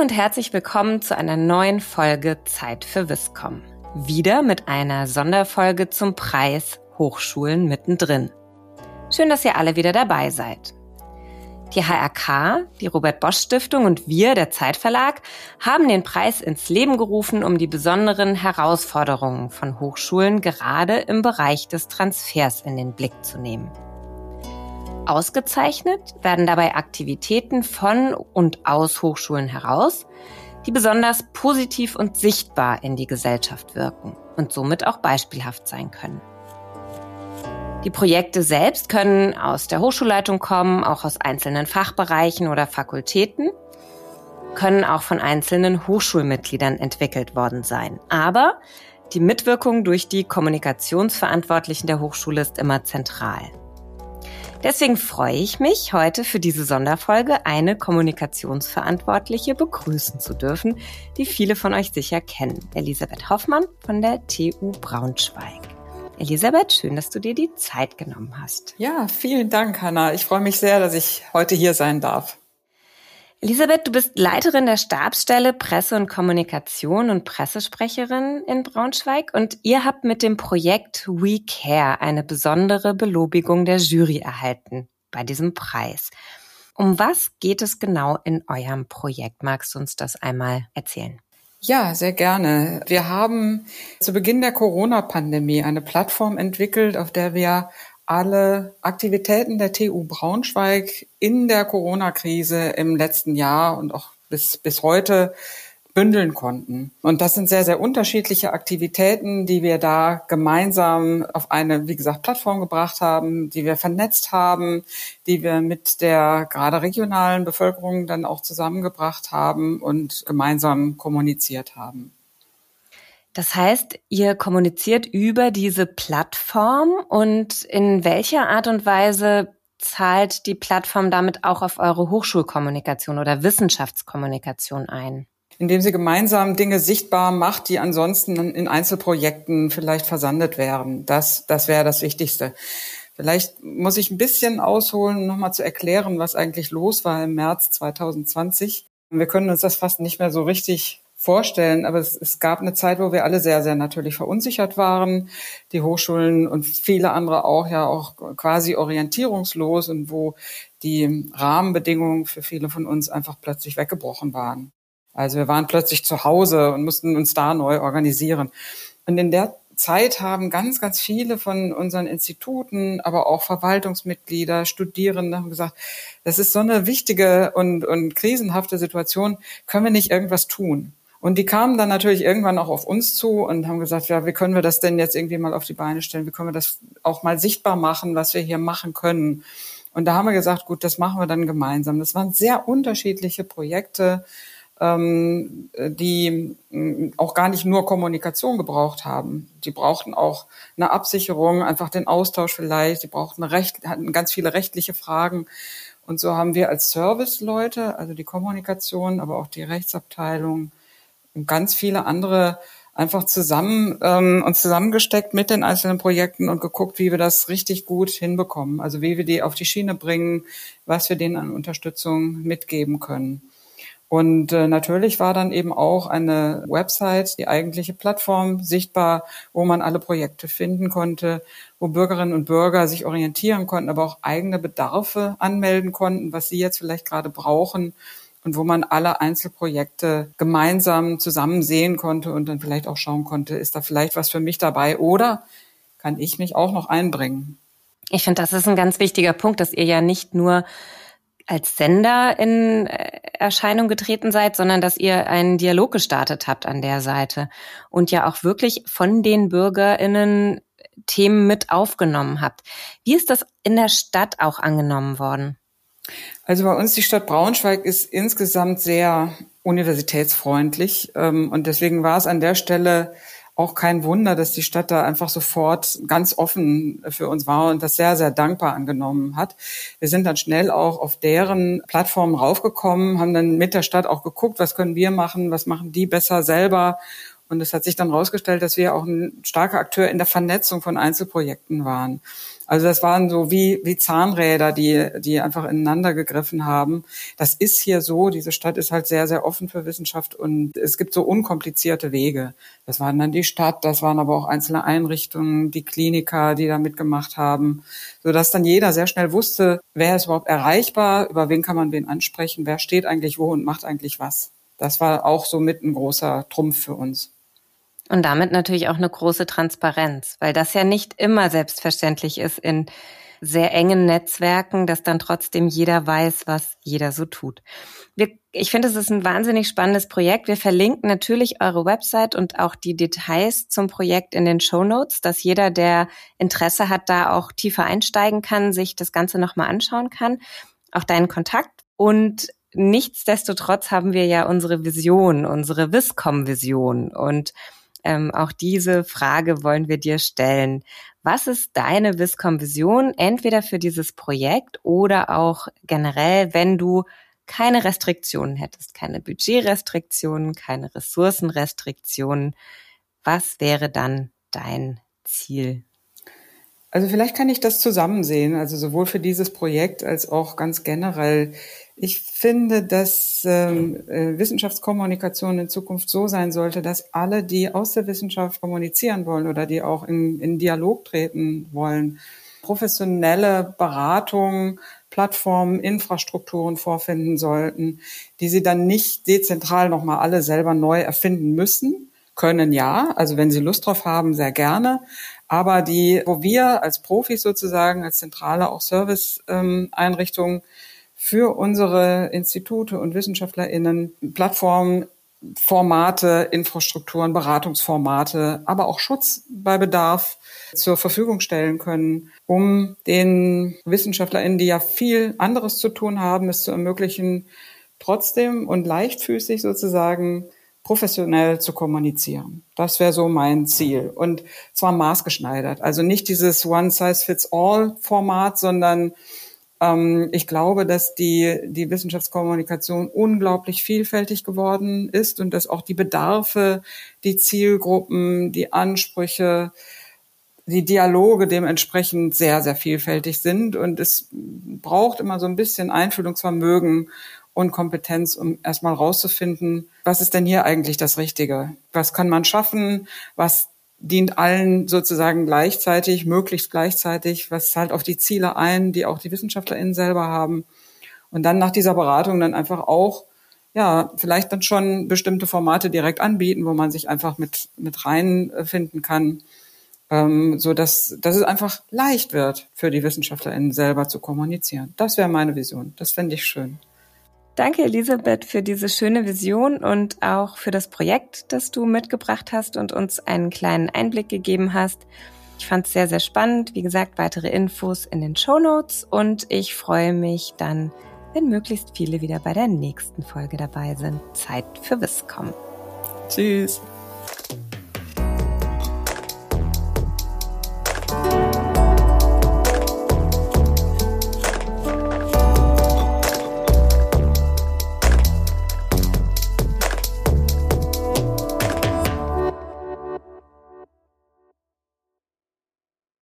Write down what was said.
Und herzlich willkommen zu einer neuen Folge Zeit für Wiscom. Wieder mit einer Sonderfolge zum Preis Hochschulen mittendrin. Schön, dass ihr alle wieder dabei seid. Die HRK, die Robert Bosch Stiftung und wir, der Zeitverlag, haben den Preis ins Leben gerufen, um die besonderen Herausforderungen von Hochschulen gerade im Bereich des Transfers in den Blick zu nehmen. Ausgezeichnet werden dabei Aktivitäten von und aus Hochschulen heraus, die besonders positiv und sichtbar in die Gesellschaft wirken und somit auch beispielhaft sein können. Die Projekte selbst können aus der Hochschulleitung kommen, auch aus einzelnen Fachbereichen oder Fakultäten, können auch von einzelnen Hochschulmitgliedern entwickelt worden sein. Aber die Mitwirkung durch die Kommunikationsverantwortlichen der Hochschule ist immer zentral. Deswegen freue ich mich, heute für diese Sonderfolge eine Kommunikationsverantwortliche begrüßen zu dürfen, die viele von euch sicher kennen. Elisabeth Hoffmann von der TU Braunschweig. Elisabeth, schön, dass du dir die Zeit genommen hast. Ja, vielen Dank, Hanna. Ich freue mich sehr, dass ich heute hier sein darf. Elisabeth, du bist Leiterin der Stabsstelle Presse und Kommunikation und Pressesprecherin in Braunschweig und ihr habt mit dem Projekt We Care eine besondere Belobigung der Jury erhalten bei diesem Preis. Um was geht es genau in eurem Projekt? Magst du uns das einmal erzählen? Ja, sehr gerne. Wir haben zu Beginn der Corona-Pandemie eine Plattform entwickelt, auf der wir alle Aktivitäten der TU Braunschweig in der Corona-Krise im letzten Jahr und auch bis, bis heute bündeln konnten. Und das sind sehr, sehr unterschiedliche Aktivitäten, die wir da gemeinsam auf eine, wie gesagt, Plattform gebracht haben, die wir vernetzt haben, die wir mit der gerade regionalen Bevölkerung dann auch zusammengebracht haben und gemeinsam kommuniziert haben. Das heißt, ihr kommuniziert über diese Plattform und in welcher Art und Weise zahlt die Plattform damit auch auf eure Hochschulkommunikation oder Wissenschaftskommunikation ein? indem sie gemeinsam Dinge sichtbar macht, die ansonsten in Einzelprojekten vielleicht versandet wären. Das, das wäre das Wichtigste. Vielleicht muss ich ein bisschen ausholen, um nochmal zu erklären, was eigentlich los war im März 2020. Wir können uns das fast nicht mehr so richtig vorstellen, aber es, es gab eine Zeit, wo wir alle sehr, sehr natürlich verunsichert waren, die Hochschulen und viele andere auch ja auch quasi orientierungslos und wo die Rahmenbedingungen für viele von uns einfach plötzlich weggebrochen waren. Also wir waren plötzlich zu Hause und mussten uns da neu organisieren. Und in der Zeit haben ganz, ganz viele von unseren Instituten, aber auch Verwaltungsmitglieder, Studierende haben gesagt, das ist so eine wichtige und, und krisenhafte Situation, können wir nicht irgendwas tun? Und die kamen dann natürlich irgendwann auch auf uns zu und haben gesagt, ja, wie können wir das denn jetzt irgendwie mal auf die Beine stellen? Wie können wir das auch mal sichtbar machen, was wir hier machen können? Und da haben wir gesagt, gut, das machen wir dann gemeinsam. Das waren sehr unterschiedliche Projekte ähm, die äh, auch gar nicht nur Kommunikation gebraucht haben. Die brauchten auch eine Absicherung, einfach den Austausch vielleicht. Die brauchten Recht, hatten ganz viele rechtliche Fragen. Und so haben wir als Serviceleute, also die Kommunikation, aber auch die Rechtsabteilung und ganz viele andere einfach zusammen ähm, uns zusammengesteckt mit den einzelnen Projekten und geguckt, wie wir das richtig gut hinbekommen. Also wie wir die auf die Schiene bringen, was wir denen an Unterstützung mitgeben können. Und äh, natürlich war dann eben auch eine Website, die eigentliche Plattform sichtbar, wo man alle Projekte finden konnte, wo Bürgerinnen und Bürger sich orientieren konnten, aber auch eigene Bedarfe anmelden konnten, was sie jetzt vielleicht gerade brauchen und wo man alle Einzelprojekte gemeinsam zusammen sehen konnte und dann vielleicht auch schauen konnte, ist da vielleicht was für mich dabei oder kann ich mich auch noch einbringen? Ich finde, das ist ein ganz wichtiger Punkt, dass ihr ja nicht nur als Sender in äh, Erscheinung getreten seid, sondern dass ihr einen Dialog gestartet habt an der Seite und ja auch wirklich von den BürgerInnen Themen mit aufgenommen habt. Wie ist das in der Stadt auch angenommen worden? Also bei uns die Stadt Braunschweig ist insgesamt sehr universitätsfreundlich ähm, und deswegen war es an der Stelle auch kein Wunder, dass die Stadt da einfach sofort ganz offen für uns war und das sehr, sehr dankbar angenommen hat. Wir sind dann schnell auch auf deren Plattformen raufgekommen, haben dann mit der Stadt auch geguckt, was können wir machen, was machen die besser selber. Und es hat sich dann herausgestellt, dass wir auch ein starker Akteur in der Vernetzung von Einzelprojekten waren. Also das waren so wie, wie Zahnräder, die, die einfach ineinander gegriffen haben. Das ist hier so. Diese Stadt ist halt sehr, sehr offen für Wissenschaft und es gibt so unkomplizierte Wege. Das waren dann die Stadt, das waren aber auch einzelne Einrichtungen, die Kliniker, die da mitgemacht haben, sodass dann jeder sehr schnell wusste, wer ist überhaupt erreichbar, über wen kann man wen ansprechen, wer steht eigentlich wo und macht eigentlich was. Das war auch so mit ein großer Trumpf für uns. Und damit natürlich auch eine große Transparenz, weil das ja nicht immer selbstverständlich ist in sehr engen Netzwerken, dass dann trotzdem jeder weiß, was jeder so tut. Wir, ich finde, es ist ein wahnsinnig spannendes Projekt. Wir verlinken natürlich eure Website und auch die Details zum Projekt in den Show Notes, dass jeder, der Interesse hat, da auch tiefer einsteigen kann, sich das Ganze nochmal anschauen kann. Auch deinen Kontakt. Und nichtsdestotrotz haben wir ja unsere Vision, unsere Viscom-Vision und ähm, auch diese Frage wollen wir dir stellen. Was ist deine Viscom-Vision, entweder für dieses Projekt oder auch generell, wenn du keine Restriktionen hättest, keine Budgetrestriktionen, keine Ressourcenrestriktionen? Was wäre dann dein Ziel? Also vielleicht kann ich das zusammen sehen, also sowohl für dieses Projekt als auch ganz generell. Ich finde, dass ähm, äh, Wissenschaftskommunikation in Zukunft so sein sollte, dass alle, die aus der Wissenschaft kommunizieren wollen oder die auch in, in Dialog treten wollen, professionelle Beratung, Plattformen, Infrastrukturen vorfinden sollten, die sie dann nicht dezentral nochmal alle selber neu erfinden müssen, können ja, also wenn sie Lust drauf haben, sehr gerne, aber die, wo wir als Profis sozusagen, als zentrale auch Service-Einrichtungen ähm, für unsere Institute und WissenschaftlerInnen Plattformen, Formate, Infrastrukturen, Beratungsformate, aber auch Schutz bei Bedarf zur Verfügung stellen können, um den WissenschaftlerInnen, die ja viel anderes zu tun haben, es zu ermöglichen, trotzdem und leichtfüßig sozusagen professionell zu kommunizieren. Das wäre so mein Ziel. Und zwar maßgeschneidert. Also nicht dieses One-Size-Fits-All-Format, sondern ähm, ich glaube, dass die, die Wissenschaftskommunikation unglaublich vielfältig geworden ist und dass auch die Bedarfe, die Zielgruppen, die Ansprüche, die Dialoge dementsprechend sehr, sehr vielfältig sind. Und es braucht immer so ein bisschen Einfühlungsvermögen und Kompetenz, um erstmal rauszufinden, was ist denn hier eigentlich das Richtige? Was kann man schaffen? Was dient allen sozusagen gleichzeitig, möglichst gleichzeitig, was zahlt auf die Ziele ein, die auch die WissenschaftlerInnen selber haben. Und dann nach dieser Beratung dann einfach auch, ja, vielleicht dann schon bestimmte Formate direkt anbieten, wo man sich einfach mit, mit reinfinden kann, ähm, so dass, dass es einfach leicht wird, für die WissenschaftlerInnen selber zu kommunizieren. Das wäre meine Vision. Das fände ich schön. Danke, Elisabeth, für diese schöne Vision und auch für das Projekt, das du mitgebracht hast und uns einen kleinen Einblick gegeben hast. Ich fand es sehr, sehr spannend. Wie gesagt, weitere Infos in den Show Notes und ich freue mich dann, wenn möglichst viele wieder bei der nächsten Folge dabei sind. Zeit für Wisscom. Tschüss.